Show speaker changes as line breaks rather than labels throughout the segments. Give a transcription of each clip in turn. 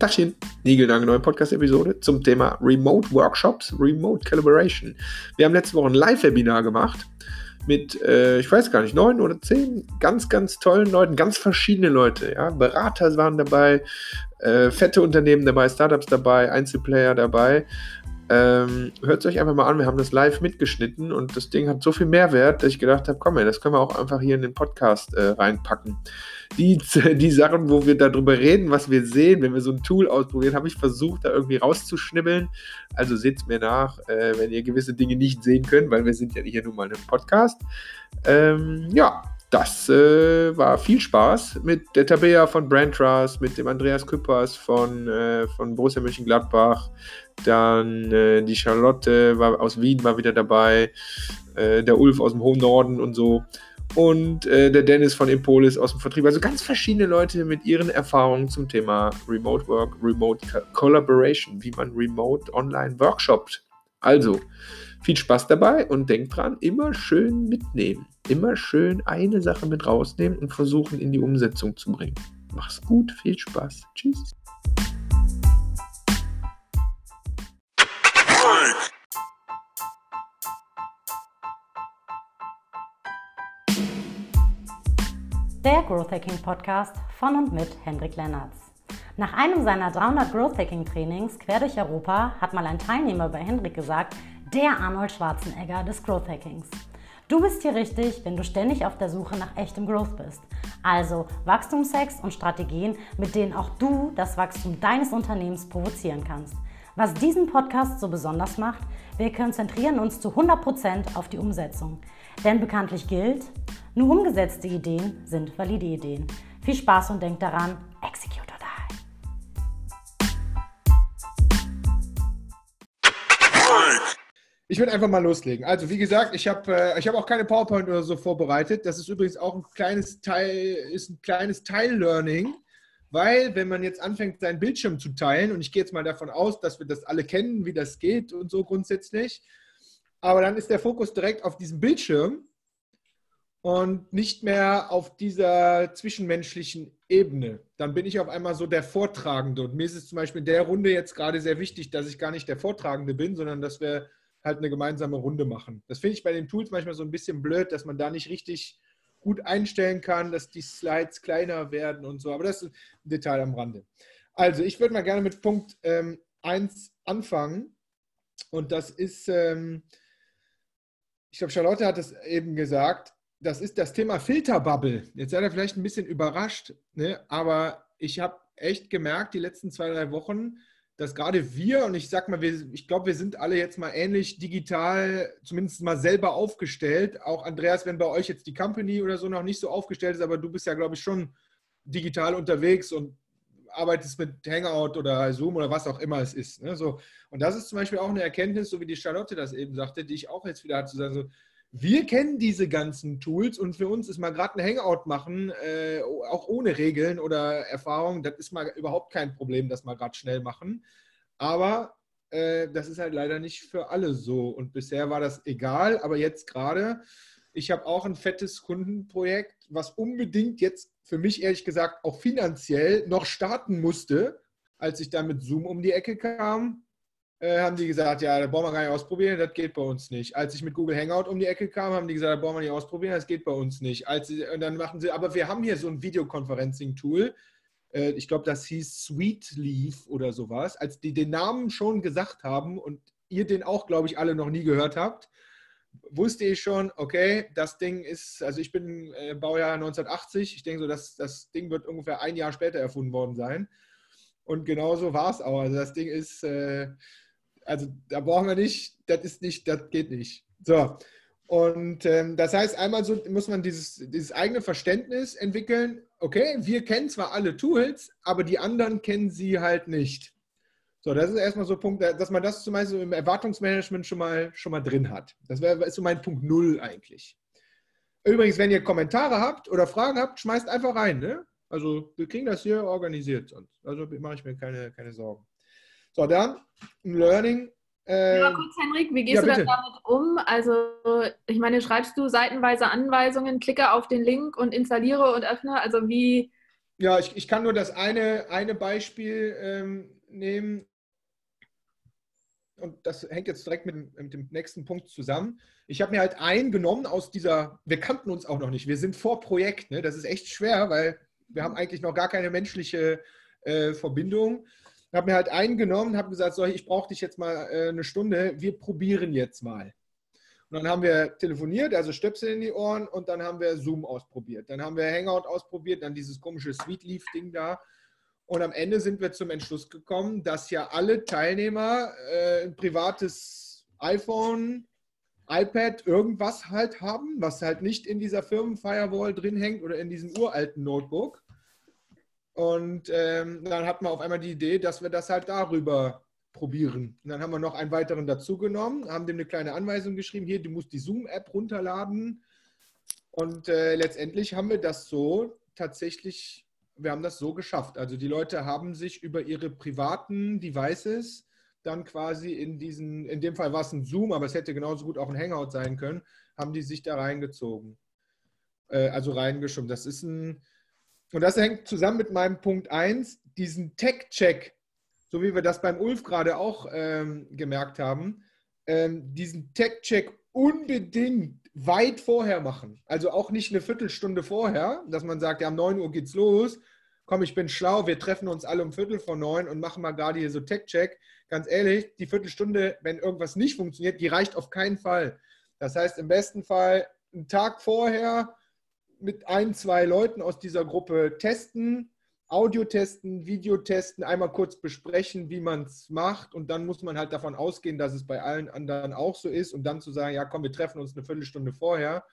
Tachchen, Nigelnagel, neue Podcast-Episode zum Thema Remote Workshops, Remote Collaboration. Wir haben letzte Woche ein Live-Webinar gemacht mit, äh, ich weiß gar nicht, neun oder zehn ganz, ganz tollen Leuten, ganz verschiedene Leute. Ja? Berater waren dabei, äh, fette Unternehmen dabei, Startups dabei, Einzelplayer dabei. Ähm, Hört es euch einfach mal an, wir haben das live mitgeschnitten und das Ding hat so viel Mehrwert, dass ich gedacht habe, komm, ey, das können wir auch einfach hier in den Podcast äh, reinpacken. Die, die Sachen, wo wir darüber reden, was wir sehen, wenn wir so ein Tool ausprobieren, habe ich versucht, da irgendwie rauszuschnibbeln. Also seht mir nach, äh, wenn ihr gewisse Dinge nicht sehen könnt, weil wir sind ja hier nun mal einem Podcast. Ähm, ja, das äh, war viel Spaß mit der Tabea von Brand Trust, mit dem Andreas Küppers von, äh, von Borussia Mönchengladbach, dann äh, die Charlotte war, aus Wien war wieder dabei, äh, der Ulf aus dem hohen Norden und so und äh, der Dennis von Impolis aus dem Vertrieb. Also ganz verschiedene Leute mit ihren Erfahrungen zum Thema Remote Work, Remote Collaboration, wie man Remote Online workshoppt. Also, viel Spaß dabei und denkt dran, immer schön mitnehmen. Immer schön eine Sache mit rausnehmen und versuchen in die Umsetzung zu bringen. Mach's gut, viel Spaß. Tschüss.
Der Growth Hacking Podcast von und mit Hendrik Lennertz. Nach einem seiner 300 Growth Hacking Trainings quer durch Europa hat mal ein Teilnehmer bei Hendrik gesagt, der Arnold Schwarzenegger des Growth Hackings. Du bist hier richtig, wenn du ständig auf der Suche nach echtem Growth bist. Also Wachstumshacks und Strategien, mit denen auch du das Wachstum deines Unternehmens provozieren kannst. Was diesen Podcast so besonders macht, wir konzentrieren uns zu 100% auf die Umsetzung. Denn bekanntlich gilt, nur umgesetzte Ideen sind valide Ideen. Viel Spaß und denkt daran, execute or
die. Ich würde einfach mal loslegen. Also wie gesagt, ich habe äh, hab auch keine PowerPoint oder so vorbereitet. Das ist übrigens auch ein kleines Teil, ist ein kleines Teil-Learning, weil wenn man jetzt anfängt, seinen Bildschirm zu teilen, und ich gehe jetzt mal davon aus, dass wir das alle kennen, wie das geht und so grundsätzlich, aber dann ist der Fokus direkt auf diesem Bildschirm und nicht mehr auf dieser zwischenmenschlichen Ebene. Dann bin ich auf einmal so der Vortragende. Und mir ist es zum Beispiel in der Runde jetzt gerade sehr wichtig, dass ich gar nicht der Vortragende bin, sondern dass wir halt eine gemeinsame Runde machen. Das finde ich bei den Tools manchmal so ein bisschen blöd, dass man da nicht richtig gut einstellen kann, dass die Slides kleiner werden und so. Aber das ist ein Detail am Rande. Also, ich würde mal gerne mit Punkt 1 ähm, anfangen. Und das ist, ähm, ich glaube, Charlotte hat es eben gesagt, das ist das Thema Filterbubble. Jetzt seid ihr vielleicht ein bisschen überrascht, ne? aber ich habe echt gemerkt, die letzten zwei, drei Wochen, dass gerade wir, und ich sag mal, wir, ich glaube, wir sind alle jetzt mal ähnlich digital, zumindest mal selber aufgestellt. Auch Andreas, wenn bei euch jetzt die Company oder so noch nicht so aufgestellt ist, aber du bist ja, glaube ich, schon digital unterwegs und arbeitest mit Hangout oder Zoom oder was auch immer es ist. Ne? So, und das ist zum Beispiel auch eine Erkenntnis, so wie die Charlotte das eben sagte, die ich auch jetzt wieder hatte, zu sagen, so, wir kennen diese ganzen Tools und für uns ist mal gerade ein Hangout machen, äh, auch ohne Regeln oder Erfahrung, das ist mal überhaupt kein Problem, das mal gerade schnell machen. Aber äh, das ist halt leider nicht für alle so. Und bisher war das egal, aber jetzt gerade, ich habe auch ein fettes Kundenprojekt, was unbedingt jetzt für mich ehrlich gesagt auch finanziell noch starten musste, als ich dann mit Zoom um die Ecke kam äh, haben die gesagt, ja, da brauchen wir gar nicht ausprobieren, das geht bei uns nicht. Als ich mit Google Hangout um die Ecke kam, haben die gesagt, da brauchen wir nicht ausprobieren, das geht bei uns nicht. Als sie, und dann machen sie, aber wir haben hier so ein Videoconferencing-Tool, äh, ich glaube, das hieß Sweetleaf oder sowas, als die den Namen schon gesagt haben und ihr den auch, glaube ich, alle noch nie gehört habt, wusste ich schon, okay, das Ding ist, also ich bin äh, Baujahr 1980, ich denke so, dass das Ding wird ungefähr ein Jahr später erfunden worden sein. Und genauso war es auch. Also das Ding ist, äh, also da brauchen wir nicht, das ist nicht, das geht nicht. So. Und ähm, das heißt, einmal so muss man dieses, dieses eigene Verständnis entwickeln, okay, wir kennen zwar alle Tools, aber die anderen kennen sie halt nicht. So, das ist erstmal so ein Punkt, dass man das zum Beispiel im Erwartungsmanagement schon mal, schon mal drin hat. Das wär, ist so mein Punkt Null eigentlich. Übrigens, wenn ihr Kommentare habt oder Fragen habt, schmeißt einfach rein. Ne? Also wir kriegen das hier organisiert sonst. Also mache ich mir keine, keine Sorgen. So, dann ein Learning.
Äh, ja, kurz, Henrik, wie gehst ja, du dann damit um? Also, ich meine, schreibst du seitenweise Anweisungen, klicke auf den Link und installiere und öffne? Also, wie,
Ja, ich, ich kann nur das eine, eine Beispiel ähm, nehmen. Und das hängt jetzt direkt mit dem, mit dem nächsten Punkt zusammen. Ich habe mir halt einen genommen aus dieser, wir kannten uns auch noch nicht, wir sind vor Projekt, ne? das ist echt schwer, weil wir haben eigentlich noch gar keine menschliche äh, Verbindung. Habe mir halt einen genommen, habe gesagt, so, ich brauche dich jetzt mal äh, eine Stunde, wir probieren jetzt mal. Und dann haben wir telefoniert, also Stöpsel in die Ohren und dann haben wir Zoom ausprobiert. Dann haben wir Hangout ausprobiert, dann dieses komische Sweetleaf-Ding da. Und am Ende sind wir zum Entschluss gekommen, dass ja alle Teilnehmer äh, ein privates iPhone, iPad, irgendwas halt haben, was halt nicht in dieser Firmenfirewall drin hängt oder in diesem uralten Notebook. Und ähm, dann hatten wir auf einmal die Idee, dass wir das halt darüber probieren. Und dann haben wir noch einen weiteren dazugenommen, haben dem eine kleine Anweisung geschrieben, hier, du musst die Zoom-App runterladen. Und äh, letztendlich haben wir das so tatsächlich, wir haben das so geschafft. Also die Leute haben sich über ihre privaten Devices dann quasi in diesen, in dem Fall war es ein Zoom, aber es hätte genauso gut auch ein Hangout sein können, haben die sich da reingezogen. Äh, also reingeschoben. Das ist ein, und das hängt zusammen mit meinem Punkt 1, diesen Tech-Check so wie wir das beim Ulf gerade auch ähm, gemerkt haben, ähm, diesen Tech-Check unbedingt weit vorher machen. Also auch nicht eine Viertelstunde vorher, dass man sagt, ja, um 9 Uhr geht's los. Komm, ich bin schlau, wir treffen uns alle um Viertel vor neun und machen mal gerade hier so Tech-Check. Ganz ehrlich, die Viertelstunde, wenn irgendwas nicht funktioniert, die reicht auf keinen Fall. Das heißt, im besten Fall einen Tag vorher mit ein, zwei Leuten aus dieser Gruppe testen, Audio testen, Video testen, einmal kurz besprechen, wie man es macht und dann muss man halt davon ausgehen, dass es bei allen anderen auch so ist und dann zu sagen, ja komm, wir treffen uns eine Viertelstunde vorher,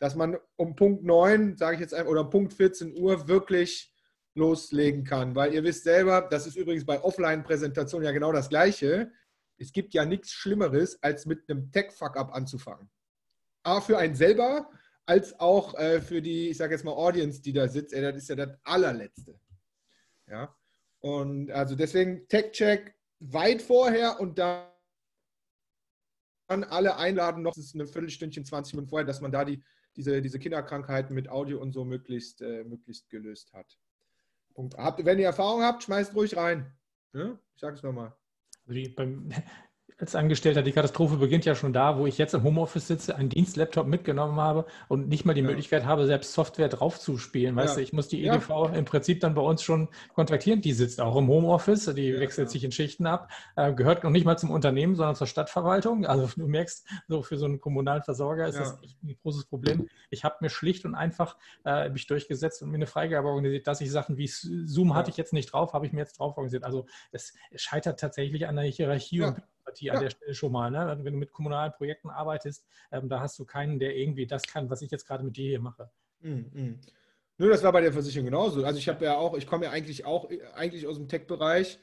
dass man um Punkt 9, sage ich jetzt einfach, oder Punkt 14 Uhr wirklich loslegen kann, weil ihr wisst selber, das ist übrigens bei Offline-Präsentationen ja genau das Gleiche. Es gibt ja nichts Schlimmeres, als mit einem Tech-Fuck-Up anzufangen. Aber für einen selber, als auch äh, für die, ich sage jetzt mal, Audience, die da sitzt, ey, das ist ja das allerletzte. Ja? Und also deswegen Tech-Check weit vorher und dann alle einladen, noch ist eine Viertelstündchen, 20 Minuten vorher, dass man da die, diese, diese Kinderkrankheiten mit Audio und so möglichst, äh, möglichst gelöst hat. Punkt. Habt, wenn ihr Erfahrung habt, schmeißt ruhig rein. Ja? Ich sage es nochmal.
Also beim, als Angestellter, die Katastrophe beginnt ja schon da, wo ich jetzt im Homeoffice sitze, einen Dienstlaptop mitgenommen habe und nicht mal die ja. Möglichkeit habe, selbst Software draufzuspielen. Weißt ja. du, ich muss die EDV ja. im Prinzip dann bei uns schon kontaktieren. Die sitzt auch im Homeoffice, die wechselt sich in Schichten ab, äh, gehört noch nicht mal zum Unternehmen, sondern zur Stadtverwaltung. Also du merkst, so für so einen kommunalen Versorger ist das echt ein großes Problem. Ich habe mir schlicht und einfach äh, mich durchgesetzt und mir eine Freigabe organisiert, dass ich Sachen wie Zoom hatte ich jetzt nicht drauf, habe ich mir jetzt drauf organisiert. Also es scheitert tatsächlich an der Hierarchie und Bürokratie ja. an der Stelle schon mal. Ne? Wenn du mit kommunalen Projekten arbeitest, ähm, da hast du keinen, der irgendwie das kann, was ich jetzt gerade mit dir hier mache.
Mhm. Nur das war bei der Versicherung genauso. Also ich habe ja auch, ich komme ja eigentlich auch eigentlich aus dem Tech-Bereich,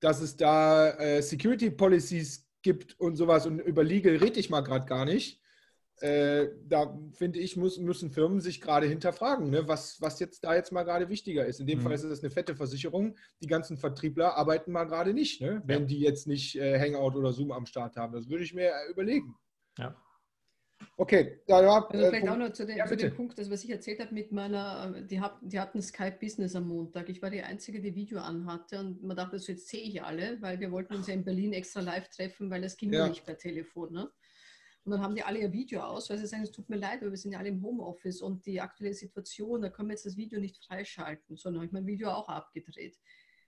dass es da äh, Security Policies gibt und sowas und über Legal rede ich mal gerade gar nicht. Äh, da finde ich, muss, müssen Firmen sich gerade hinterfragen, ne, was, was jetzt da jetzt mal gerade wichtiger ist. In dem mhm. Fall ist es eine fette Versicherung. Die ganzen Vertriebler arbeiten mal gerade nicht, ne, wenn ja. die jetzt nicht äh, Hangout oder Zoom am Start haben. Das würde ich mir äh, überlegen.
Ja.
Okay,
da war, also vielleicht Punkt. auch noch zu, den, ja, zu dem Punkt, das, was ich erzählt habe mit meiner, die, hab, die hatten Skype Business am Montag. Ich war die Einzige, die Video anhatte und man dachte, so jetzt sehe ich alle, weil wir wollten uns ja in Berlin extra live treffen, weil das ging ja nicht per Telefon. Ne? Und dann haben die alle ihr Video aus, weil sie sagen, es tut mir leid, weil wir sind ja alle im Homeoffice und die aktuelle Situation, da können wir jetzt das Video nicht freischalten, sondern habe ich mein Video auch abgedreht.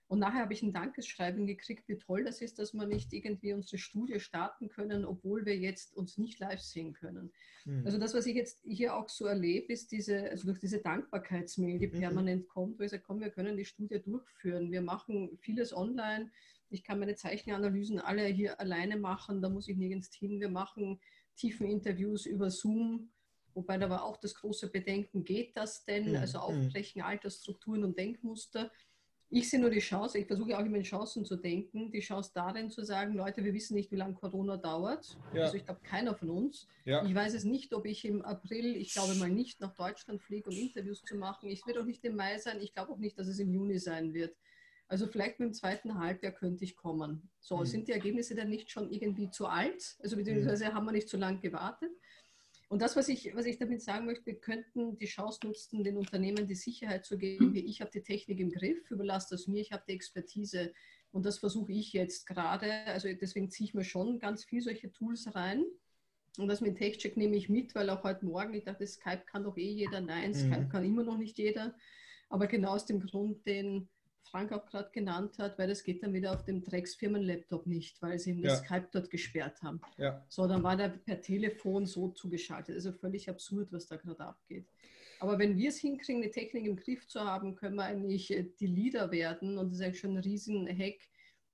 Und nachher habe ich ein Dankeschreiben gekriegt, wie toll das ist, dass wir nicht irgendwie unsere Studie starten können, obwohl wir jetzt uns nicht live sehen können. Mhm. Also das, was ich jetzt hier auch so erlebe, ist diese, also durch diese Dankbarkeitsmail, die mhm. permanent kommt, wo ich sage, komm, wir können die Studie durchführen. Wir machen vieles online. Ich kann meine Zeichenanalysen alle hier alleine machen, da muss ich nirgends hin. Wir machen tiefen Interviews über Zoom, wobei da war auch das große Bedenken, geht das denn? Mhm. Also Aufbrechen alter Strukturen und Denkmuster. Ich sehe nur die Chance, ich versuche auch immer in Chancen zu denken, die Chance darin zu sagen, Leute, wir wissen nicht, wie lange Corona dauert. Ja. Also ich glaube, keiner von uns. Ja. Ich weiß es nicht, ob ich im April, ich glaube mal nicht, nach Deutschland fliege, um Interviews zu machen. Ich wird auch nicht im Mai sein. Ich glaube auch nicht, dass es im Juni sein wird. Also vielleicht mit dem zweiten Halbjahr könnte ich kommen. So, mhm. sind die Ergebnisse dann nicht schon irgendwie zu alt? Also beziehungsweise mhm. haben wir nicht zu lange gewartet? Und das, was ich, was ich damit sagen möchte, wir könnten die Chance nutzen, den Unternehmen die Sicherheit zu geben, wie ich habe die Technik im Griff, überlasse das mir, ich habe die Expertise. Und das versuche ich jetzt gerade. Also deswegen ziehe ich mir schon ganz viel solche Tools rein. Und das mit TechCheck nehme ich mit, weil auch heute Morgen, ich dachte, Skype kann doch eh jeder. Nein, mhm. Skype kann immer noch nicht jeder. Aber genau aus dem Grund, den Frank auch gerade genannt hat, weil das geht dann wieder auf dem Drecksfirmen-Laptop nicht, weil sie ihm das Skype dort gesperrt haben. Ja. So, dann war der per Telefon so zugeschaltet. Also völlig absurd, was da gerade abgeht. Aber wenn wir es hinkriegen, die Technik im Griff zu haben, können wir eigentlich äh, die Leader werden. Und das ist eigentlich schon ein riesen Hack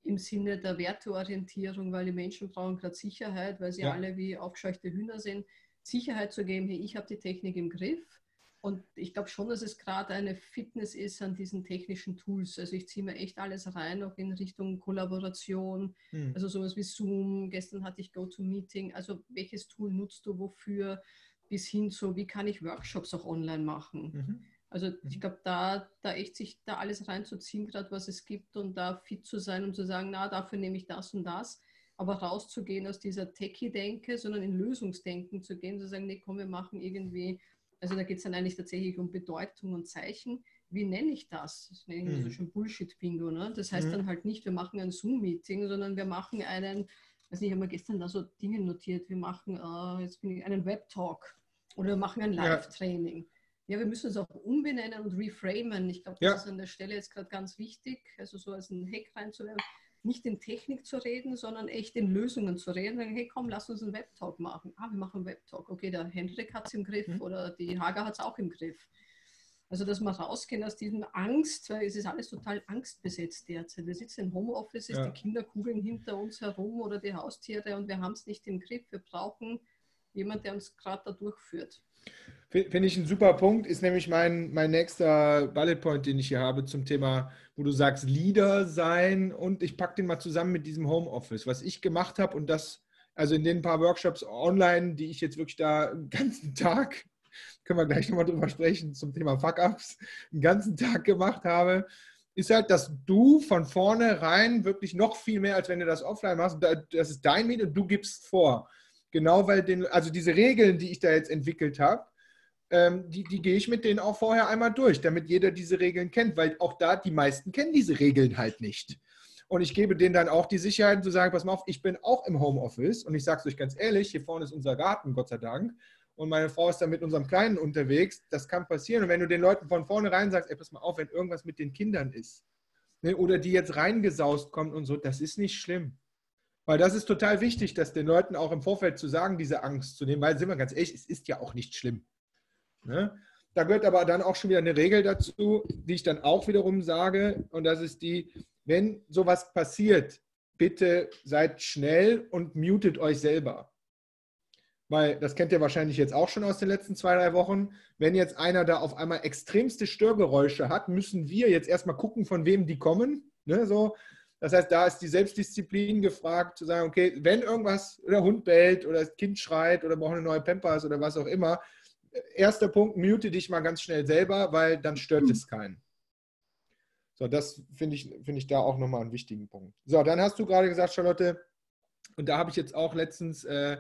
im Sinne der Werteorientierung, weil die Menschen brauchen gerade Sicherheit, weil sie ja. alle wie aufgescheuchte Hühner sind. Sicherheit zu geben, hey, ich habe die Technik im Griff und ich glaube schon, dass es gerade eine Fitness ist an diesen technischen Tools. Also ich ziehe mir echt alles rein, auch in Richtung Kollaboration, mhm. also sowas wie Zoom. Gestern hatte ich GoToMeeting. Also welches Tool nutzt du wofür? Bis hin zu, wie kann ich Workshops auch online machen? Mhm. Also ich mhm. glaube, da, da echt sich da alles reinzuziehen, gerade was es gibt und da fit zu sein und zu sagen, na, dafür nehme ich das und das. Aber rauszugehen aus dieser Techie-Denke, sondern in Lösungsdenken zu gehen, zu sagen, nee, komm, wir machen irgendwie also da geht es dann eigentlich tatsächlich um Bedeutung und Zeichen. Wie nenne ich das? Das nenne ich mhm. so schon Bullshit-Bingo. Ne? Das heißt mhm. dann halt nicht, wir machen ein Zoom-Meeting, sondern wir machen einen, also ich habe mir gestern da so Dinge notiert, wir machen uh, jetzt bin ich einen Web-Talk oder wir machen ein Live-Training. Ja. ja. wir müssen es auch umbenennen und reframen. Ich glaube, das ja. ist an der Stelle jetzt gerade ganz wichtig, also so als ein Hack reinzuwerfen nicht in Technik zu reden, sondern echt in Lösungen zu reden. Hey, komm, lass uns einen Webtalk machen. Ah, wir machen einen Webtalk. Okay, der Hendrik hat es im Griff mhm. oder die Hager hat es auch im Griff. Also, dass wir rausgehen aus diesem Angst, weil es ist alles total angstbesetzt derzeit. Wir sitzen im Homeoffice, ja. die Kinder kugeln hinter uns herum oder die Haustiere und wir haben es nicht im Griff. Wir brauchen jemanden, der uns gerade da durchführt.
Finde ich ein super Punkt, ist nämlich mein, mein nächster Bullet Point, den ich hier habe zum Thema, wo du sagst, Leader sein und ich packe den mal zusammen mit diesem Homeoffice. Was ich gemacht habe und das, also in den paar Workshops online, die ich jetzt wirklich da den ganzen Tag, können wir gleich nochmal drüber sprechen, zum Thema Fuck-Ups, den ganzen Tag gemacht habe, ist halt, dass du von vornherein wirklich noch viel mehr, als wenn du das offline machst, das ist dein Medium, du gibst vor. Genau, weil den, also diese Regeln, die ich da jetzt entwickelt habe, ähm, die, die gehe ich mit denen auch vorher einmal durch, damit jeder diese Regeln kennt, weil auch da die meisten kennen diese Regeln halt nicht. Und ich gebe denen dann auch die Sicherheit zu sagen, pass mal auf, ich bin auch im Homeoffice und ich sage es euch ganz ehrlich, hier vorne ist unser Garten, Gott sei Dank. Und meine Frau ist dann mit unserem Kleinen unterwegs. Das kann passieren. Und wenn du den Leuten von vornherein sagst, ey, pass mal auf, wenn irgendwas mit den Kindern ist, ne, oder die jetzt reingesaust kommt und so, das ist nicht schlimm. Weil das ist total wichtig, dass den Leuten auch im Vorfeld zu sagen, diese Angst zu nehmen, weil, sind wir ganz ehrlich, es ist ja auch nicht schlimm. Ne? Da gehört aber dann auch schon wieder eine Regel dazu, die ich dann auch wiederum sage, und das ist die, wenn sowas passiert, bitte seid schnell und mutet euch selber. Weil das kennt ihr wahrscheinlich jetzt auch schon aus den letzten zwei, drei Wochen. Wenn jetzt einer da auf einmal extremste Störgeräusche hat, müssen wir jetzt erstmal gucken, von wem die kommen. Ne, so. Das heißt, da ist die Selbstdisziplin gefragt, zu sagen, okay, wenn irgendwas, der Hund bellt oder das Kind schreit oder braucht eine neue Pampers oder was auch immer, erster Punkt, mute dich mal ganz schnell selber, weil dann stört mhm. es keinen. So, das finde ich, find ich da auch nochmal einen wichtigen Punkt. So, dann hast du gerade gesagt, Charlotte, und da habe ich jetzt auch letztens, äh,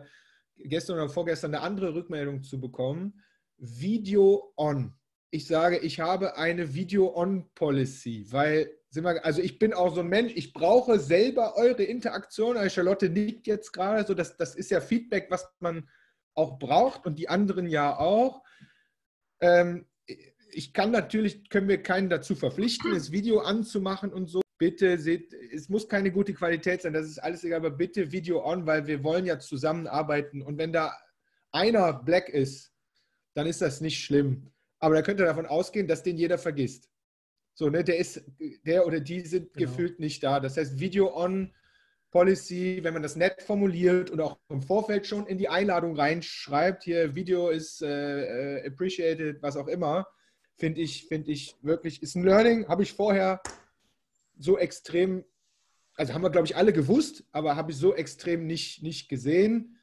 gestern oder vorgestern, eine andere Rückmeldung zu bekommen. Video on. Ich sage, ich habe eine Video-on-Policy, weil, wir, also ich bin auch so ein Mensch, ich brauche selber eure Interaktion. Also Charlotte nickt jetzt gerade, so das, das ist ja Feedback, was man auch braucht und die anderen ja auch. Ähm, ich kann natürlich, können wir keinen dazu verpflichten, das Video anzumachen und so. Bitte seht, es muss keine gute Qualität sein, das ist alles egal, aber bitte Video on, weil wir wollen ja zusammenarbeiten und wenn da einer black ist, dann ist das nicht schlimm. Aber da könnt ihr davon ausgehen, dass den jeder vergisst. So, ne, der ist, der oder die sind genau. gefühlt nicht da. Das heißt, Video on Policy, wenn man das nett formuliert und auch im Vorfeld schon in die Einladung reinschreibt, hier Video ist äh, äh, appreciated, was auch immer, finde ich, finde ich wirklich, ist ein Learning, habe ich vorher so extrem, also haben wir, glaube ich, alle gewusst, aber habe ich so extrem nicht, nicht gesehen.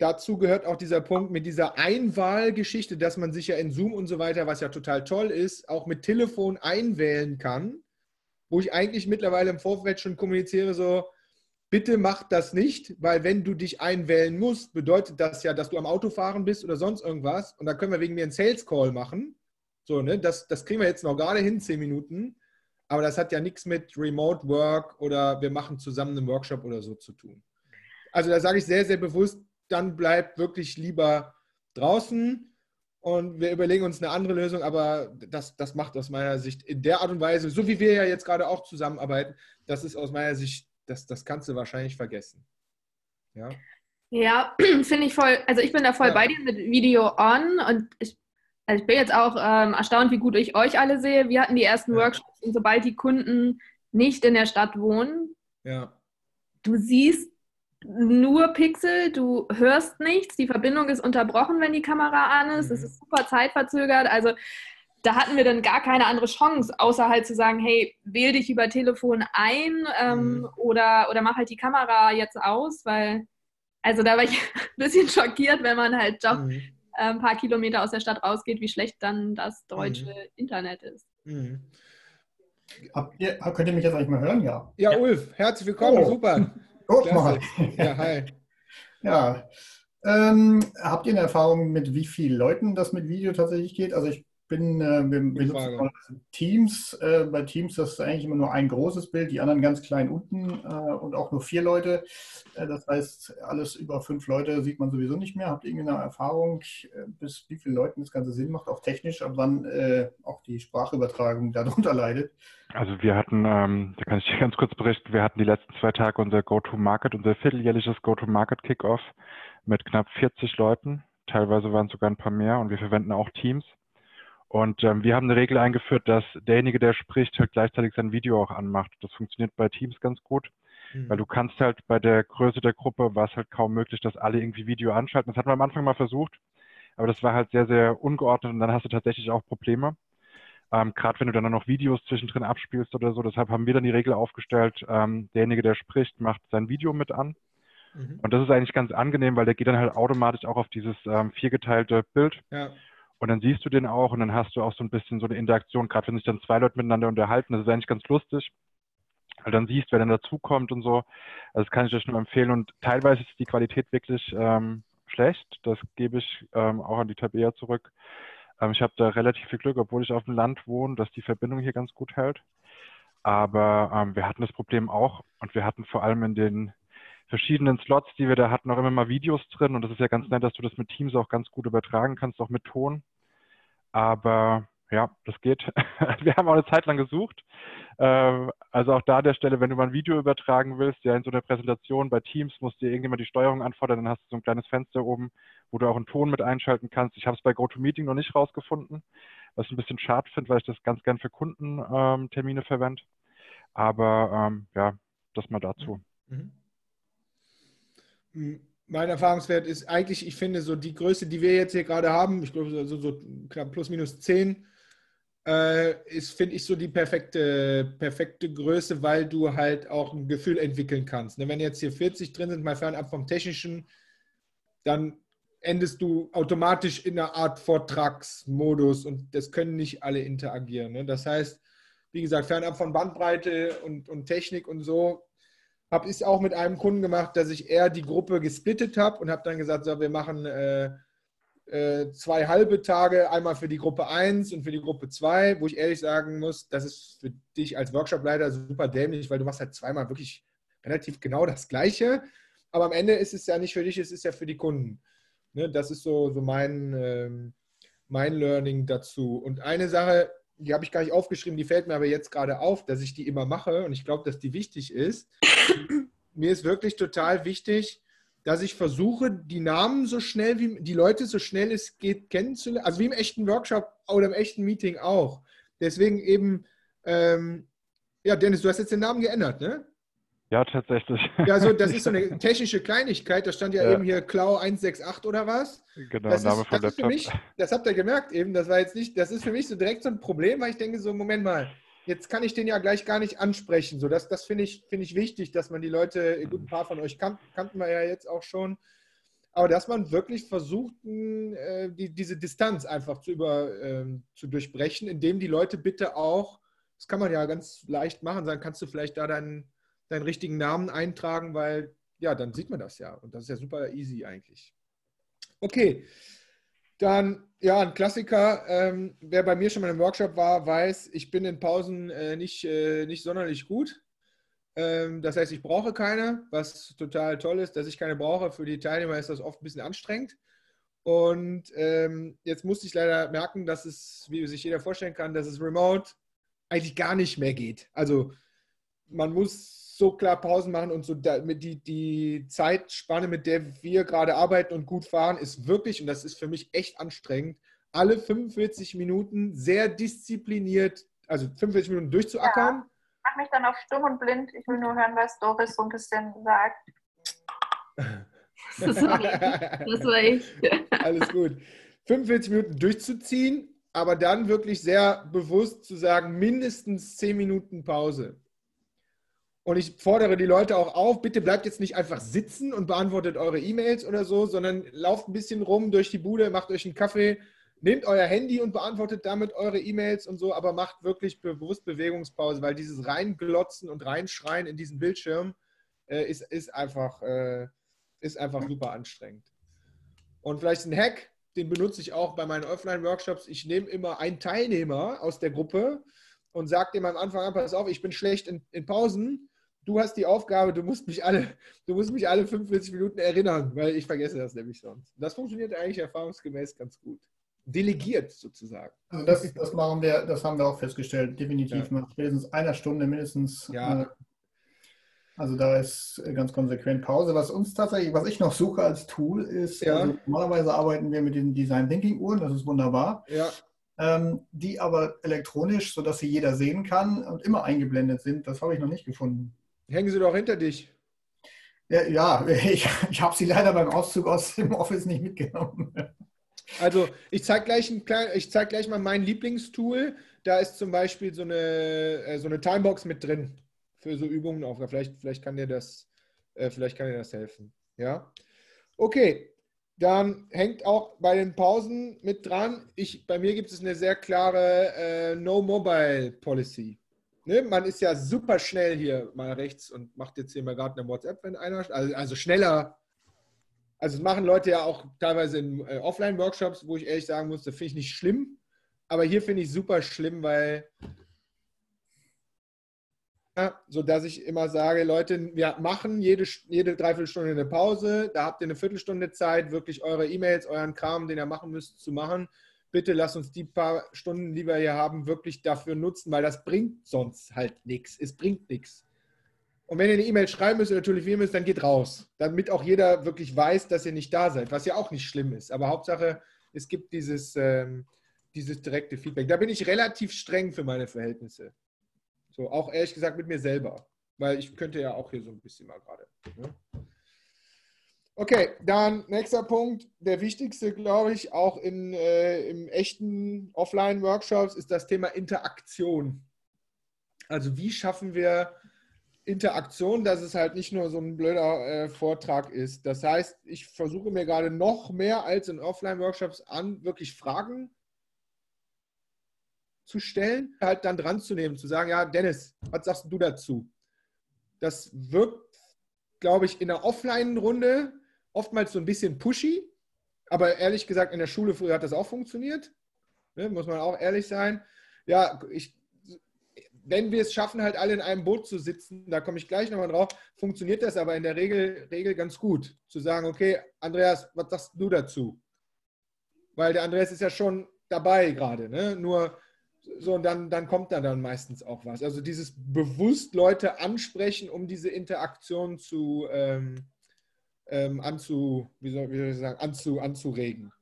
Dazu gehört auch dieser Punkt mit dieser Einwahlgeschichte, dass man sich ja in Zoom und so weiter, was ja total toll ist, auch mit Telefon einwählen kann, wo ich eigentlich mittlerweile im Vorfeld schon kommuniziere, so, bitte mach das nicht, weil wenn du dich einwählen musst, bedeutet das ja, dass du am Autofahren bist oder sonst irgendwas. Und da können wir wegen mir einen Sales Call machen. So, ne? Das, das kriegen wir jetzt noch gerade hin, zehn Minuten. Aber das hat ja nichts mit Remote Work oder wir machen zusammen einen Workshop oder so zu tun. Also da sage ich sehr, sehr bewusst, dann bleibt wirklich lieber draußen und wir überlegen uns eine andere Lösung, aber das, das macht aus meiner Sicht in der Art und Weise, so wie wir ja jetzt gerade auch zusammenarbeiten, das ist aus meiner Sicht das, das kannst du wahrscheinlich vergessen. Ja,
ja finde ich voll, also ich bin da voll ja. bei dir mit Video on und ich, also ich bin jetzt auch ähm, erstaunt, wie gut ich euch alle sehe. Wir hatten die ersten ja. Workshops und sobald die Kunden nicht in der Stadt wohnen,
ja.
du siehst nur Pixel, du hörst nichts, die Verbindung ist unterbrochen, wenn die Kamera an ist, mhm. es ist super zeitverzögert. Also da hatten wir dann gar keine andere Chance, außer halt zu sagen, hey, wähl dich über Telefon ein ähm, mhm. oder, oder mach halt die Kamera jetzt aus, weil, also da war ich ein bisschen schockiert, wenn man halt doch mhm. äh, ein paar Kilometer aus der Stadt rausgeht, wie schlecht dann das deutsche mhm. Internet ist. Mhm.
Habt ihr, könnt ihr mich jetzt eigentlich mal hören? Ja.
Ja, Ulf, herzlich willkommen, oh. super.
Mal. Ja, hi. ja. Ähm, habt ihr eine Erfahrung mit wie vielen Leuten das mit Video tatsächlich geht? Also ich bin, äh, wir benutzen Teams. Äh, bei Teams das ist eigentlich immer nur ein großes Bild, die anderen ganz klein unten äh, und auch nur vier Leute. Äh, das heißt, alles über fünf Leute sieht man sowieso nicht mehr. Habt ihr irgendeine Erfahrung, äh, bis wie viele Leuten das Ganze Sinn macht, auch technisch, ab wann äh, auch die Sprachübertragung darunter leidet?
Also wir hatten, ähm, da kann ich dir ganz kurz berichten, wir hatten die letzten zwei Tage unser Go-to-Market, unser vierteljährliches Go-to-Market-Kickoff mit knapp 40 Leuten. Teilweise waren es sogar ein paar mehr und wir verwenden auch Teams. Und ähm, wir haben eine Regel eingeführt, dass derjenige, der spricht, halt gleichzeitig sein Video auch anmacht. Das funktioniert bei Teams ganz gut, mhm. weil du kannst halt bei der Größe der Gruppe war es halt kaum möglich, dass alle irgendwie Video anschalten. Das hatten wir am Anfang mal versucht, aber das war halt sehr, sehr ungeordnet und dann hast du tatsächlich auch Probleme. Ähm, Gerade wenn du dann noch Videos zwischendrin abspielst oder so. Deshalb haben wir dann die Regel aufgestellt, ähm, derjenige, der spricht, macht sein Video mit an. Mhm. Und das ist eigentlich ganz angenehm, weil der geht dann halt automatisch auch auf dieses ähm, viergeteilte Bild. Ja. Und dann siehst du den auch und dann hast du auch so ein bisschen so eine Interaktion, gerade wenn sich dann zwei Leute miteinander unterhalten, das ist eigentlich ganz lustig. Weil dann siehst, wer dann dazukommt und so. Also das kann ich euch nur empfehlen. Und teilweise ist die Qualität wirklich ähm, schlecht. Das gebe ich ähm, auch an die Tabea zurück. Ähm, ich habe da relativ viel Glück, obwohl ich auf dem Land wohne, dass die Verbindung hier ganz gut hält. Aber ähm, wir hatten das Problem auch und wir hatten vor allem in den verschiedenen Slots, die wir da hatten, auch immer mal Videos drin. Und das ist ja ganz nett, dass du das mit Teams auch ganz gut übertragen kannst, auch mit Ton. Aber ja, das geht. wir haben auch eine Zeit lang gesucht. Ähm, also auch da an der Stelle, wenn du mal ein Video übertragen willst, ja in so einer Präsentation bei Teams musst dir irgendjemand die Steuerung anfordern, dann hast du so ein kleines Fenster oben, wo du auch einen Ton mit einschalten kannst. Ich habe es bei GoToMeeting noch nicht rausgefunden, was ich ein bisschen schade finde, weil ich das ganz gern für Kundentermine ähm, verwende. Aber ähm, ja, das mal dazu. Mhm
mein Erfahrungswert ist eigentlich, ich finde, so die Größe, die wir jetzt hier gerade haben, ich glaube, so, so knapp plus minus 10, äh, ist, finde ich, so die perfekte, perfekte Größe, weil du halt auch ein Gefühl entwickeln kannst. Ne? Wenn jetzt hier 40 drin sind, mal fernab vom Technischen, dann endest du automatisch in einer Art Vortragsmodus und das können nicht alle interagieren. Ne? Das heißt, wie gesagt, fernab von Bandbreite und, und Technik und so, habe ich auch mit einem Kunden gemacht, dass ich eher die Gruppe gesplittet habe und habe dann gesagt, so, wir machen äh, äh, zwei halbe Tage, einmal für die Gruppe 1 und für die Gruppe 2, wo ich ehrlich sagen muss, das ist für dich als Workshopleiter super dämlich, weil du machst halt zweimal wirklich relativ genau das Gleiche. Aber am Ende ist es ja nicht für dich, es ist ja für die Kunden. Ne, das ist so, so mein, ähm, mein Learning dazu. Und eine Sache, die habe ich gar nicht aufgeschrieben, die fällt mir aber jetzt gerade auf, dass ich die immer mache und ich glaube, dass die wichtig ist. mir ist wirklich total wichtig, dass ich versuche, die Namen so schnell wie die Leute so schnell es geht kennenzulernen. Also wie im echten Workshop oder im echten Meeting auch. Deswegen eben, ähm, ja, Dennis, du hast jetzt den Namen geändert, ne?
Ja, tatsächlich.
Ja, also das ist so eine technische Kleinigkeit. Da stand ja, ja. eben hier Clau 168 oder was.
Genau,
das
Name
ist, von das Laptop. Mich, das habt ihr gemerkt eben. Das war jetzt nicht, das ist für mich so direkt so ein Problem, weil ich denke so, Moment mal, jetzt kann ich den ja gleich gar nicht ansprechen. So, das das finde ich, find ich wichtig, dass man die Leute, gut, ein paar von euch kan kannten wir ja jetzt auch schon, aber dass man wirklich versucht, äh, die, diese Distanz einfach zu, über, äh, zu durchbrechen, indem die Leute bitte auch, das kann man ja ganz leicht machen, sagen, kannst du vielleicht da deinen deinen richtigen Namen eintragen, weil ja, dann sieht man das ja. Und das ist ja super easy eigentlich. Okay, dann ja, ein Klassiker. Ähm, wer bei mir schon mal im Workshop war, weiß, ich bin in Pausen äh, nicht, äh, nicht sonderlich gut. Ähm, das heißt, ich brauche keine, was total toll ist, dass ich keine brauche. Für die Teilnehmer ist das oft ein bisschen anstrengend. Und ähm, jetzt musste ich leider merken, dass es, wie sich jeder vorstellen kann, dass es remote eigentlich gar nicht mehr geht. Also man muss so klar Pausen machen und so mit die, die Zeitspanne, mit der wir gerade arbeiten und gut fahren, ist wirklich, und das ist für mich echt anstrengend, alle 45 Minuten sehr diszipliniert, also 45 Minuten durchzuackern. Ja,
mach mich dann auf stumm und blind. Ich will nur hören, was Doris so ein bisschen sagt.
Das war, das war ich. Alles gut. 45 Minuten durchzuziehen, aber dann wirklich sehr bewusst zu sagen, mindestens 10 Minuten Pause. Und ich fordere die Leute auch auf, bitte bleibt jetzt nicht einfach sitzen und beantwortet eure E-Mails oder so, sondern lauft ein bisschen rum durch die Bude, macht euch einen Kaffee, nehmt euer Handy und beantwortet damit eure E-Mails und so, aber macht wirklich bewusst Bewegungspause, weil dieses Reinglotzen und Reinschreien in diesen Bildschirm äh, ist, ist, einfach, äh, ist einfach super anstrengend. Und vielleicht ein Hack, den benutze ich auch bei meinen Offline-Workshops. Ich nehme immer einen Teilnehmer aus der Gruppe und sage dem am Anfang an, pass auf, ich bin schlecht in, in Pausen du hast die Aufgabe, du musst mich alle, du musst mich alle 45 Minuten erinnern, weil ich vergesse das nämlich sonst. Das funktioniert eigentlich erfahrungsgemäß ganz gut. Delegiert sozusagen.
Also das, das machen wir, das haben wir auch festgestellt, definitiv ja. nach spätestens einer Stunde mindestens. Ja. Äh, also da ist ganz konsequent Pause. Was uns tatsächlich, was ich noch suche als Tool ist, ja. also normalerweise arbeiten wir mit den Design Thinking Uhren, das ist wunderbar.
Ja.
Ähm, die aber elektronisch, sodass sie jeder sehen kann und immer eingeblendet sind. Das habe ich noch nicht gefunden.
Hängen sie doch hinter dich.
Ja, ja ich, ich habe sie leider beim Auszug aus dem Office nicht mitgenommen.
Also ich zeige gleich, zeig gleich mal mein Lieblingstool. Da ist zum Beispiel so eine, äh, so eine Timebox mit drin für so Übungen auf. Vielleicht, vielleicht, kann dir das, äh, vielleicht kann dir das helfen. Ja. Okay, dann hängt auch bei den Pausen mit dran. Ich, bei mir gibt es eine sehr klare äh, No-Mobile-Policy ne, man ist ja super schnell hier mal rechts und macht jetzt hier mal gerade eine WhatsApp, wenn einer, also, also schneller. Also das machen Leute ja auch teilweise in äh, Offline-Workshops, wo ich ehrlich sagen muss, das finde ich nicht schlimm. Aber hier finde ich super schlimm, weil ja, so dass ich immer sage, Leute, wir machen jede, jede Dreiviertelstunde eine Pause, da habt ihr eine Viertelstunde Zeit, wirklich eure E-Mails, euren Kram, den ihr machen müsst, zu machen bitte lass uns die paar Stunden, die wir hier haben, wirklich dafür nutzen, weil das bringt sonst halt nichts. Es bringt nichts. Und wenn ihr eine E-Mail schreiben müsst oder telefonieren müsst, dann geht raus, damit auch jeder wirklich weiß, dass ihr nicht da seid, was ja auch nicht schlimm ist. Aber Hauptsache, es gibt dieses, ähm, dieses direkte Feedback. Da bin ich relativ streng für meine Verhältnisse. So, auch ehrlich gesagt mit mir selber, weil ich könnte ja auch hier so ein bisschen mal gerade. Ne? Okay, dann nächster Punkt, der wichtigste, glaube ich, auch in, äh, im echten Offline-Workshops, ist das Thema Interaktion. Also wie schaffen wir Interaktion, dass es halt nicht nur so ein blöder äh, Vortrag ist. Das heißt, ich versuche mir gerade noch mehr als in Offline-Workshops an, wirklich Fragen zu stellen, halt dann dran zu nehmen, zu sagen, ja, Dennis, was sagst du dazu? Das wirkt, glaube ich, in der Offline-Runde oftmals so ein bisschen pushy, aber ehrlich gesagt, in der Schule früher hat das auch funktioniert. Ne, muss man auch ehrlich sein. Ja, ich, wenn wir es schaffen, halt alle in einem Boot zu sitzen, da komme ich gleich nochmal drauf, funktioniert das aber in der Regel, Regel ganz gut. Zu sagen, okay, Andreas, was sagst du dazu? Weil der Andreas ist ja schon dabei gerade, ne? Nur so, und dann, dann kommt da dann meistens auch was. Also dieses bewusst Leute ansprechen, um diese Interaktion zu, ähm, ähm, anzu, wie soll, wie soll ich sagen, anzu, anzuregen.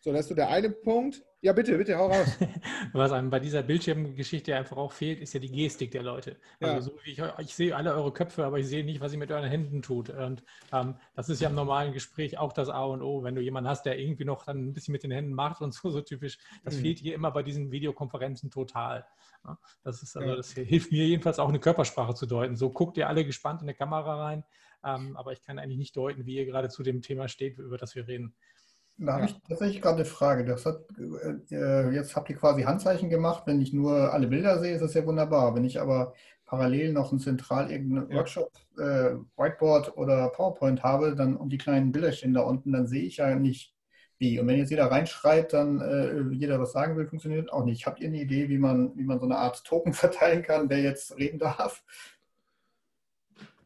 So, das ist so der eine Punkt. Ja, bitte, bitte, hau raus.
Was einem bei dieser Bildschirmgeschichte einfach auch fehlt, ist ja die Gestik der Leute. Also ja. so wie ich, ich sehe alle eure Köpfe, aber ich sehe nicht, was ihr mit euren Händen tut. Und ähm, das ist ja im normalen Gespräch auch das A und O. Wenn du jemanden hast, der irgendwie noch dann ein bisschen mit den Händen macht und so, so typisch, das mhm. fehlt hier immer bei diesen Videokonferenzen total. Das ist also, das hilft mir jedenfalls auch eine Körpersprache zu deuten. So guckt ihr alle gespannt in die Kamera rein. Ähm, aber ich kann eigentlich nicht deuten, wie ihr gerade zu dem Thema steht, über das wir reden.
Da habe ich tatsächlich gerade eine Frage. Das hat, äh, jetzt habt ihr quasi Handzeichen gemacht. Wenn ich nur alle Bilder sehe, ist das ja wunderbar. Wenn ich aber parallel noch ein zentral irgendeinen ja. Workshop, äh, Whiteboard oder PowerPoint habe, dann und die kleinen Bilderchen da unten, dann sehe ich ja nicht wie. Und wenn jetzt jeder reinschreit, dann äh, jeder was sagen will, funktioniert auch nicht. Habt ihr eine Idee, wie man, wie man so eine Art Token verteilen kann, wer jetzt reden darf?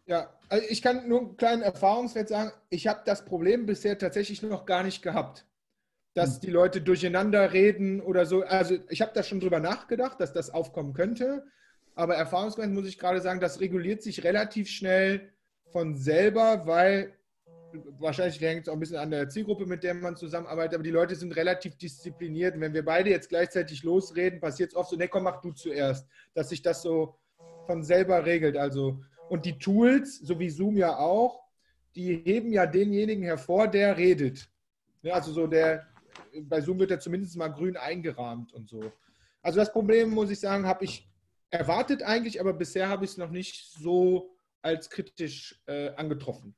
Ja, also ich kann nur einen kleinen Erfahrungswert sagen, ich habe das Problem bisher tatsächlich noch gar nicht gehabt, dass hm. die Leute durcheinander reden oder so. Also ich habe da schon drüber nachgedacht, dass das aufkommen könnte, aber erfahrungsgemäß muss ich gerade sagen, das reguliert sich relativ schnell von selber, weil wahrscheinlich hängt es auch ein bisschen an der Zielgruppe, mit der man zusammenarbeitet, aber die Leute sind relativ diszipliniert. Und wenn wir beide jetzt gleichzeitig losreden, passiert es oft so, ne, komm, mach du zuerst, dass sich das so von selber regelt. Also und die Tools, so wie Zoom ja auch, die heben ja denjenigen hervor, der redet. Ja, also so der, bei Zoom wird er zumindest mal grün eingerahmt und so. Also das Problem, muss ich sagen, habe ich erwartet eigentlich, aber bisher habe ich es noch nicht so als kritisch äh, angetroffen.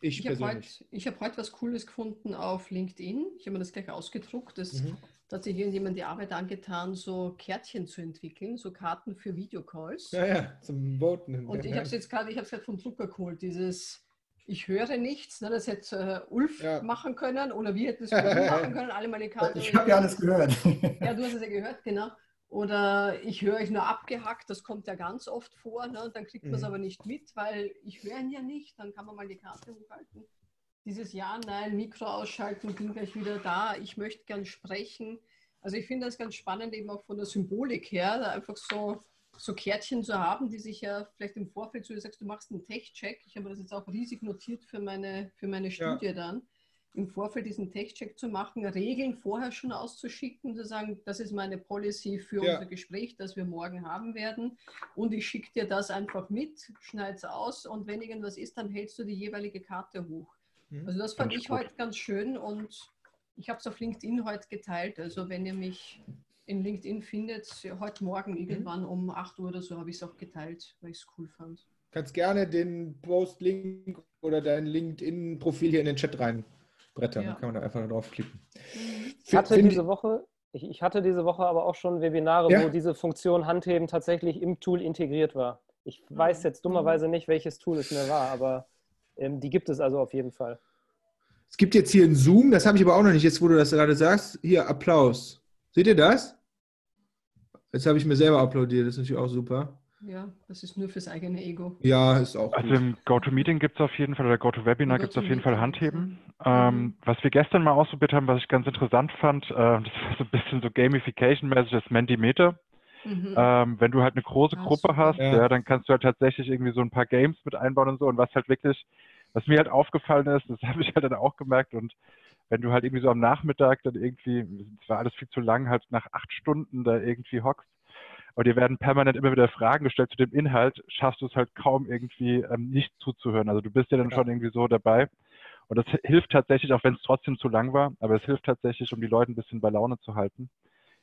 Ich, ich habe heute, hab heute was Cooles gefunden auf LinkedIn. Ich habe mir das gleich ausgedruckt. Das mhm. Da hat sich irgendjemand die Arbeit angetan, so Kärtchen zu entwickeln, so Karten für Videocalls.
Ja, ja, zum Voten.
Und ich habe es jetzt gerade, ich habe es gerade von Drucker geholt, dieses ich höre nichts, ne, das hätte äh, Ulf ja. machen können oder wir hätten es machen können, alle meine Karten.
Ich habe ja alles gehört.
ja, du hast es ja gehört, genau. Oder ich höre euch nur abgehackt, das kommt ja ganz oft vor, ne, dann kriegt man es mhm. aber nicht mit, weil ich höre ihn ja nicht, dann kann man mal die Karte hochhalten dieses Ja, Nein, Mikro ausschalten, bin gleich wieder da, ich möchte gern sprechen. Also ich finde das ganz spannend, eben auch von der Symbolik her, da einfach so, so Kärtchen zu haben, die sich ja vielleicht im Vorfeld, so du sagst, du machst einen Tech-Check. Ich habe das jetzt auch riesig notiert für meine, für meine Studie ja. dann, im Vorfeld diesen Tech-Check zu machen, Regeln vorher schon auszuschicken, zu sagen, das ist meine Policy für ja. unser Gespräch, das wir morgen haben werden. Und ich schicke dir das einfach mit, schneid's aus und wenn irgendwas ist, dann hältst du die jeweilige Karte hoch. Mhm. Also das fand ich gut. heute ganz schön und ich habe es auf LinkedIn heute geteilt. Also wenn ihr mich in LinkedIn findet, heute Morgen irgendwann um 8 Uhr oder so habe ich es auch geteilt, weil ich es cool fand.
Kannst gerne den Post-Link oder dein LinkedIn-Profil hier in den Chat reinbrettern. Ja. Dann kann man da einfach draufklicken.
Mhm. Ich hatte diese Woche, ich, ich, hatte diese Woche aber auch schon Webinare, ja? wo diese Funktion Handheben tatsächlich im Tool integriert war. Ich weiß mhm. jetzt dummerweise nicht, welches Tool es mir war, aber ähm, die gibt es also auf jeden Fall.
Es gibt jetzt hier einen Zoom, das habe ich aber auch noch nicht, jetzt wo du das gerade sagst. Hier, Applaus. Seht ihr das? Jetzt habe ich mir selber applaudiert, das ist natürlich auch super.
Ja, das ist nur fürs eigene Ego.
Ja, ist auch.
Also gut. im GoToMeeting gibt es auf jeden Fall, oder GoToWebinar gibt es auf jeden Fall Handheben. Ähm, mhm. Was wir gestern mal ausprobiert haben, was ich ganz interessant fand, äh, das war so ein bisschen so Gamification-mäßig, das Mentimeter. Mhm. Ähm, wenn du halt eine große ja, Gruppe hast, ja. ja. dann kannst du halt tatsächlich irgendwie so ein paar Games mit einbauen und so. Und was halt wirklich, was mir halt aufgefallen ist, das habe ich halt dann auch gemerkt und wenn du halt irgendwie so am Nachmittag dann irgendwie, es war alles viel zu lang, halt nach acht Stunden da irgendwie hockst und dir werden permanent immer wieder Fragen gestellt zu dem Inhalt, schaffst du es halt kaum irgendwie ähm, nicht zuzuhören. Also du bist ja dann ja. schon irgendwie so dabei. Und das hilft tatsächlich, auch wenn es trotzdem zu lang war, aber es hilft tatsächlich, um die Leute ein bisschen bei Laune zu halten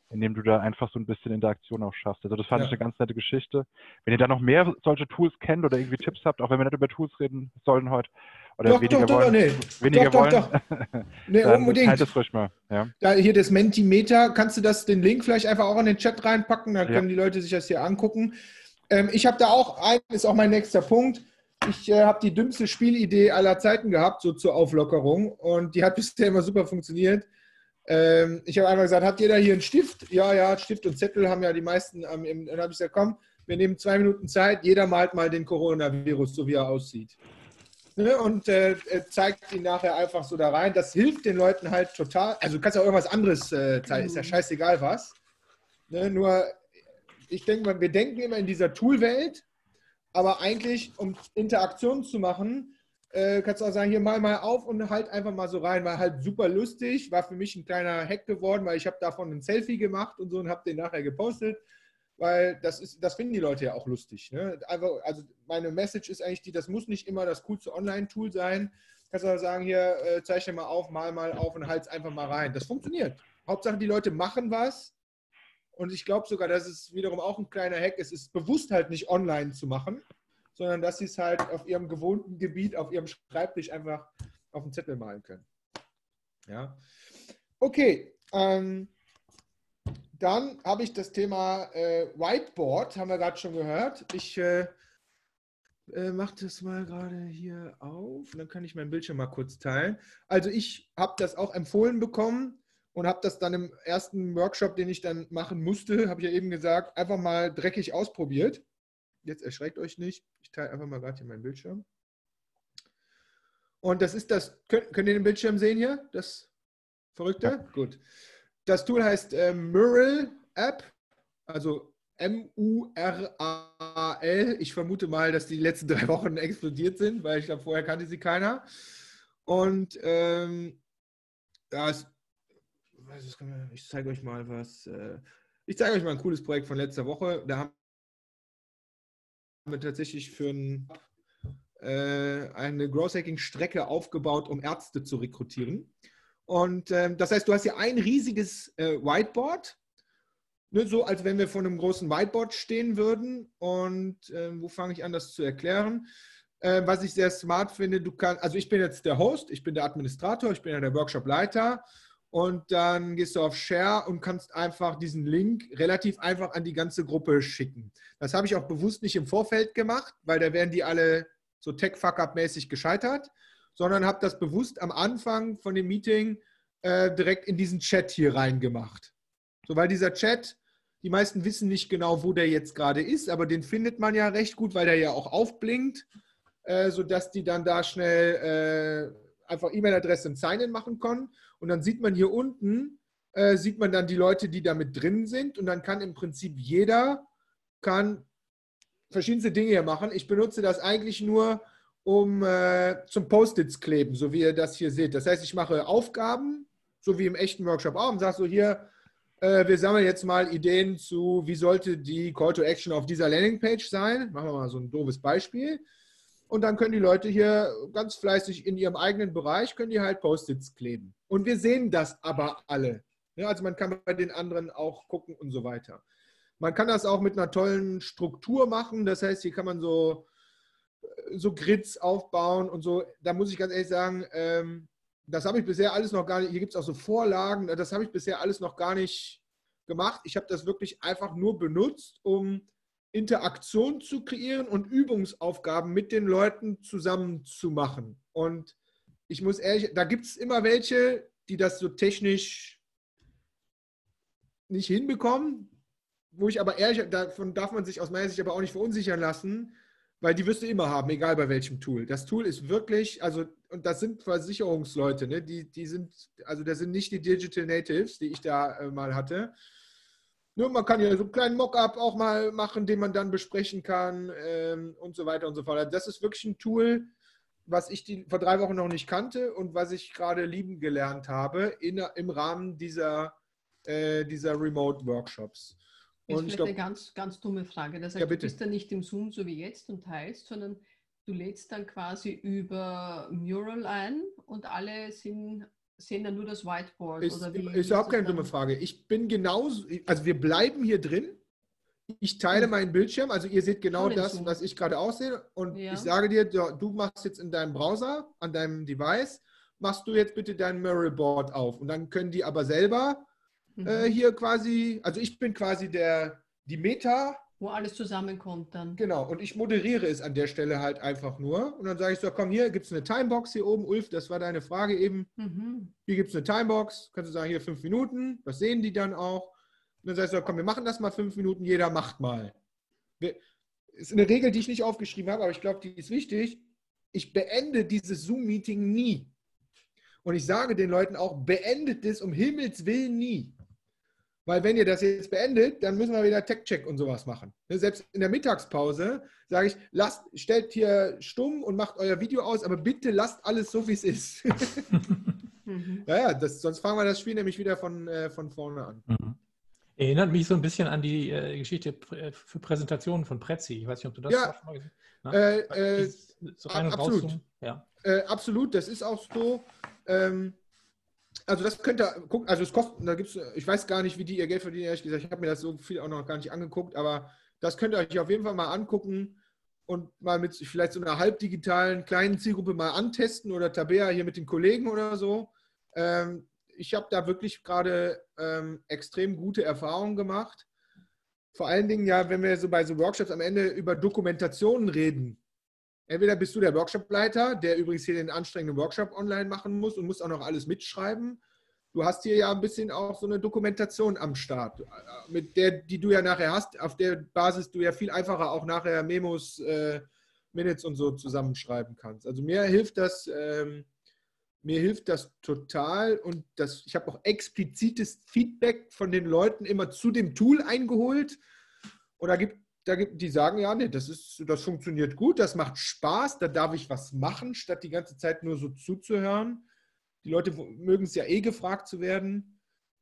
indem du da einfach so ein bisschen Interaktion auch schaffst. Also das fand ja. ich eine ganz nette Geschichte. Wenn ihr da noch mehr solche Tools kennt oder irgendwie Tipps habt, auch wenn wir nicht über Tools reden sollen heute, oder doch, weniger doch, wollen, nee. weniger doch, wollen, doch, doch.
nee, unbedingt. es ruhig mal. Ja. Da hier das Mentimeter, kannst du das, den Link vielleicht einfach auch in den Chat reinpacken, dann können ja. die Leute sich das hier angucken. Ähm, ich habe da auch, ein ist auch mein nächster Punkt, ich äh, habe die dümmste Spielidee aller Zeiten gehabt, so zur Auflockerung und die hat bisher immer super funktioniert. Ähm, ich habe einmal gesagt, habt da hier einen Stift? Ja, ja, Stift und Zettel haben ja die meisten. Ähm, dann habe ich gesagt, komm, wir nehmen zwei Minuten Zeit, jeder malt mal den Coronavirus, so wie er aussieht. Ne? Und äh, zeigt ihn nachher einfach so da rein. Das hilft den Leuten halt total. Also du kannst auch irgendwas anderes äh, zeigen, ist ja scheißegal was. Ne? Nur, ich denke mal, wir denken immer in dieser Toolwelt, aber eigentlich, um Interaktionen zu machen, äh, kannst du auch sagen, hier mal mal auf und halt einfach mal so rein. War halt super lustig, war für mich ein kleiner Hack geworden, weil ich habe davon ein Selfie gemacht und so und habe den nachher gepostet, weil das ist, das finden die Leute ja auch lustig. Ne? Einfach, also meine Message ist eigentlich die, das muss nicht immer das coolste Online-Tool sein. Kannst du auch sagen, hier äh, zeichne mal auf, mal mal auf und halt einfach mal rein. Das funktioniert. Hauptsache die Leute machen was. Und ich glaube sogar, dass es wiederum auch ein kleiner Hack ist, es ist bewusst halt nicht online zu machen, sondern dass sie es halt auf ihrem gewohnten Gebiet, auf ihrem Schreibtisch einfach auf den Zettel malen können. Ja. Okay. Ähm, dann habe ich das Thema äh, Whiteboard, haben wir gerade schon gehört. Ich äh, äh, mache das mal gerade hier auf. Dann kann ich meinen Bildschirm mal kurz teilen. Also ich habe das auch empfohlen bekommen und habe das dann im ersten Workshop, den ich dann machen musste, habe ich ja eben gesagt, einfach mal dreckig ausprobiert. Jetzt erschreckt euch nicht. Ich teile einfach mal gerade hier meinen Bildschirm. Und das ist das, könnt, könnt ihr den Bildschirm sehen hier? Das Verrückte? Ja. Gut. Das Tool heißt äh, Mural App, also M-U-R-A-L. Ich vermute mal, dass die letzten drei Wochen explodiert sind, weil ich glaube, vorher kannte sie keiner. Und ähm, ja, es, ich zeige euch mal was. Äh, ich zeige euch mal ein cooles Projekt von letzter Woche. Da haben wir tatsächlich für ein, äh, eine Growth Hacking Strecke aufgebaut, um Ärzte zu rekrutieren. Und ähm, das heißt, du hast hier ein riesiges äh, Whiteboard Ne, so als wenn wir vor einem großen Whiteboard stehen würden. Und äh, wo fange ich an, das zu erklären? Äh, was ich sehr smart finde, du kannst, also ich bin jetzt der Host, ich bin der Administrator, ich bin ja der Workshop-Leiter. Und dann gehst du auf Share und kannst einfach diesen Link relativ einfach an die ganze Gruppe schicken. Das habe ich auch bewusst nicht im Vorfeld gemacht, weil da wären die alle so Tech-Fuck-Up-mäßig gescheitert, sondern habe das bewusst am Anfang von dem Meeting äh, direkt in diesen Chat hier reingemacht. So, weil dieser Chat, die meisten wissen nicht genau, wo der jetzt gerade ist, aber den findet man ja recht gut, weil der ja auch aufblinkt, äh, sodass die dann da schnell äh, einfach E-Mail-Adresse und Sign-In machen können. Und dann sieht man hier unten, äh, sieht man dann die Leute, die da mit drin sind. Und dann kann im Prinzip jeder kann verschiedenste Dinge hier machen. Ich benutze das eigentlich nur, um äh, zum Post-its kleben, so wie ihr das hier seht. Das heißt, ich mache Aufgaben, so wie im echten Workshop auch, und sage so hier, äh, wir sammeln jetzt mal Ideen zu, wie sollte die Call to Action auf dieser Landingpage sein. Machen wir mal so ein doofes Beispiel. Und dann können die Leute hier ganz fleißig in ihrem eigenen Bereich, können die halt Post-its kleben. Und wir sehen das aber alle. Ja, also man kann bei den anderen auch gucken und so weiter. Man kann das auch mit einer tollen Struktur machen. Das heißt, hier kann man so, so Grids aufbauen und so. Da muss ich ganz ehrlich sagen, ähm, das habe ich bisher alles noch gar nicht, hier gibt es auch so Vorlagen, das habe ich bisher alles noch gar nicht gemacht. Ich habe das wirklich einfach nur benutzt, um Interaktion zu kreieren und Übungsaufgaben mit den Leuten zusammen zu machen. Und ich muss ehrlich, da gibt es immer welche, die das so technisch nicht hinbekommen, wo ich aber ehrlich, davon darf man sich aus meiner Sicht aber auch nicht verunsichern lassen, weil die wirst du immer haben, egal bei welchem Tool. Das Tool ist wirklich, also, und das sind Versicherungsleute, ne? die, die sind, also das sind nicht die Digital Natives, die ich da äh, mal hatte. Nur man kann ja so einen kleinen Mockup auch mal machen, den man dann besprechen kann ähm, und so weiter und so fort. Also das ist wirklich ein Tool, was ich die, vor drei Wochen noch nicht kannte und was ich gerade lieben gelernt habe in, im Rahmen dieser, äh, dieser Remote-Workshops.
Und ist eine ganz, ganz dumme Frage. Das heißt, ja, du bist dann nicht im Zoom so wie jetzt und teilst, sondern du lädst dann quasi über Mural ein und alle sind, sehen dann nur das Whiteboard.
Ist, oder wie, ist überhaupt keine dumme Frage. Ich bin genauso, also wir bleiben hier drin. Ich teile hm. meinen Bildschirm, also ihr seht genau das, Zoom. was ich gerade aussehe. Und ja. ich sage dir, du machst jetzt in deinem Browser, an deinem Device, machst du jetzt bitte dein Mural Board auf. Und dann können die aber selber äh, mhm. äh, hier quasi, also ich bin quasi der, die Meta.
Wo alles zusammenkommt dann.
Genau, und ich moderiere es an der Stelle halt einfach nur. Und dann sage ich so, komm, hier gibt es eine Timebox hier oben. Ulf, das war deine Frage eben. Mhm. Hier gibt es eine Timebox. Kannst du sagen, hier fünf Minuten. Das sehen die dann auch. Und dann sagst du, komm, wir machen das mal fünf Minuten. Jeder macht mal. Das ist eine Regel, die ich nicht aufgeschrieben habe, aber ich glaube, die ist wichtig. Ich beende dieses Zoom-Meeting nie. Und ich sage den Leuten auch, beendet es um Himmels Willen nie. Weil wenn ihr das jetzt beendet, dann müssen wir wieder Tech-Check und sowas machen. Ne, selbst in der Mittagspause sage ich, lasst, stellt hier stumm und macht euer Video aus, aber bitte lasst alles so, wie es ist. mhm. Ja, das, sonst fangen wir das Spiel nämlich wieder von, äh, von vorne an. Mhm.
Erinnert mich so ein bisschen an die äh, Geschichte äh, für Präsentationen von Prezi. Ich weiß nicht, ob du das
ja, schon mal gesehen hast. Äh, äh, so absolut. Ja. Äh, absolut, das ist auch so. Ähm, also das könnt ihr gucken, also es kostet, da gibt's, ich weiß gar nicht, wie die ihr Geld verdienen, ehrlich gesagt, ich habe mir das so viel auch noch gar nicht angeguckt, aber das könnt ihr euch auf jeden Fall mal angucken und mal mit vielleicht so einer halbdigitalen kleinen Zielgruppe mal antesten oder Tabea hier mit den Kollegen oder so. ähm, ich habe da wirklich gerade ähm, extrem gute Erfahrungen gemacht. Vor allen Dingen ja, wenn wir so bei so Workshops am Ende über Dokumentationen reden. Entweder bist du der Workshopleiter, der übrigens hier den anstrengenden Workshop online machen muss und muss auch noch alles mitschreiben. Du hast hier ja ein bisschen auch so eine Dokumentation am Start, mit der, die du ja nachher hast, auf der Basis du ja viel einfacher auch nachher Memos, äh, Minutes und so zusammenschreiben kannst. Also mir hilft das, ähm, mir hilft das total und das, ich habe auch explizites Feedback von den Leuten immer zu dem Tool eingeholt. Und da gibt da gibt, die sagen, ja, nee, das, ist, das funktioniert gut, das macht Spaß, da darf ich was machen, statt die ganze Zeit nur so zuzuhören. Die Leute mögen es ja eh gefragt zu werden.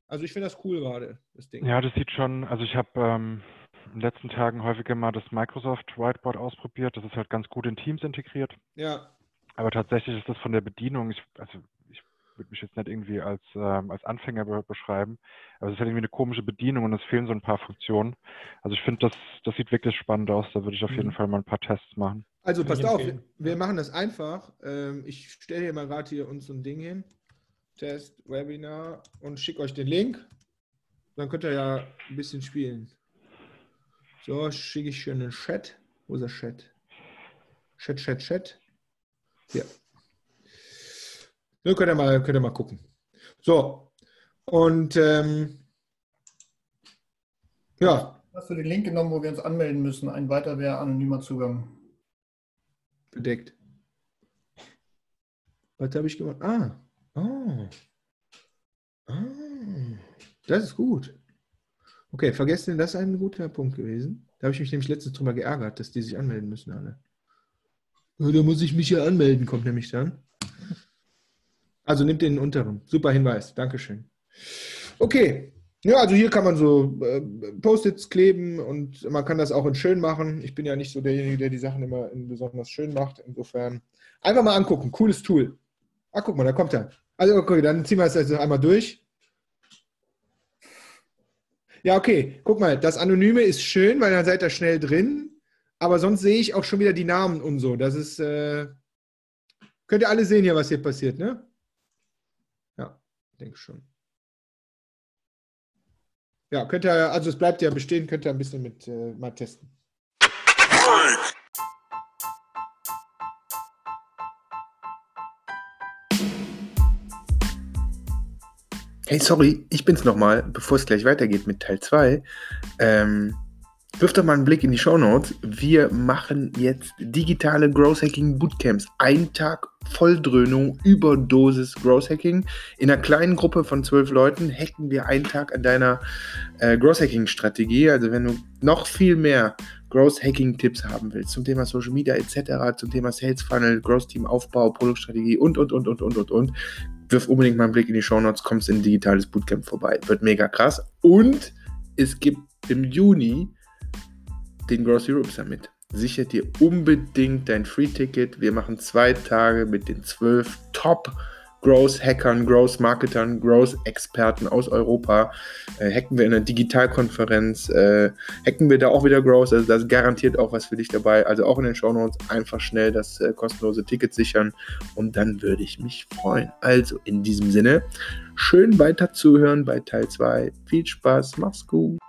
Also ich finde das cool gerade, das Ding.
Ja, das sieht schon, also ich habe ähm, in den letzten Tagen häufiger mal das Microsoft Whiteboard ausprobiert. Das ist halt ganz gut in Teams integriert.
Ja.
Aber tatsächlich ist das von der Bedienung, ich, also würde mich jetzt nicht irgendwie als, ähm, als Anfänger be beschreiben, aber es ist halt irgendwie eine komische Bedienung und es fehlen so ein paar Funktionen. Also ich finde, das, das sieht wirklich spannend aus. Da würde ich auf jeden mhm. Fall mal ein paar Tests machen.
Also passt auf, wir machen das einfach. Ähm, ich stelle hier mal gerade hier uns so ein Ding hin. Test, Webinar und schicke euch den Link. Dann könnt ihr ja ein bisschen spielen. So, schicke ich schön einen Chat. Wo ist der Chat? Chat, Chat, Chat. Hier. Ja, könnt, ihr mal, könnt ihr mal gucken. So, und ähm, ja.
Hast du den Link genommen, wo wir uns anmelden müssen? Ein weiter wäre anonymer Zugang.
Bedeckt. Was habe ich gemacht? Ah. Oh. Ah. Das ist gut. Okay, vergessen, das ist ein guter Punkt gewesen. Da habe ich mich nämlich letztens drüber geärgert, dass die sich anmelden müssen alle. Ja, da muss ich mich ja anmelden, kommt nämlich dann. Also nimmt den unteren. Super Hinweis. Dankeschön. Okay. Ja, also hier kann man so äh, Post-its kleben und man kann das auch in schön machen. Ich bin ja nicht so derjenige, der die Sachen immer in besonders schön macht. Insofern einfach mal angucken. Cooles Tool. Ah, guck mal, da kommt er. Also okay, dann ziehen wir es jetzt einmal durch. Ja, okay. Guck mal, das Anonyme ist schön, weil dann seid ihr schnell drin. Aber sonst sehe ich auch schon wieder die Namen und so. Das ist, äh, könnt ihr alle sehen hier, was hier passiert, ne? Denke schon. Ja, könnt ihr, also es bleibt ja bestehen, könnt ihr ein bisschen mit äh, mal testen. Hey, sorry, ich bin's nochmal, bevor es gleich weitergeht mit Teil 2. Ähm, Wirf doch mal einen Blick in die Show Notes. Wir machen jetzt digitale Growth Hacking Bootcamps. Ein Tag Volldröhnung, Überdosis Growth Hacking. In einer kleinen Gruppe von zwölf Leuten hacken wir einen Tag an deiner äh, Growth Hacking Strategie. Also wenn du noch viel mehr Growth Hacking Tipps haben willst zum Thema Social Media etc., zum Thema Sales Funnel, Growth Team Aufbau, Produktstrategie und, und, und, und, und, und, und, wirf unbedingt mal einen Blick in die Show Notes, kommst in ein digitales Bootcamp vorbei. Wird mega krass. Und es gibt im Juni den Gross Europe Summit. Sicher dir unbedingt dein Free-Ticket. Wir machen zwei Tage mit den zwölf Top Growth Hackern, Growth Marketern, Growth Experten aus Europa. Äh, hacken wir in einer Digitalkonferenz, äh, hacken wir da auch wieder Growth, also da ist garantiert auch was für dich dabei. Also auch in den Show Notes einfach schnell das äh, kostenlose Ticket sichern und dann würde ich mich freuen. Also in diesem Sinne, schön weiter zuhören bei Teil 2. Viel Spaß, mach's gut.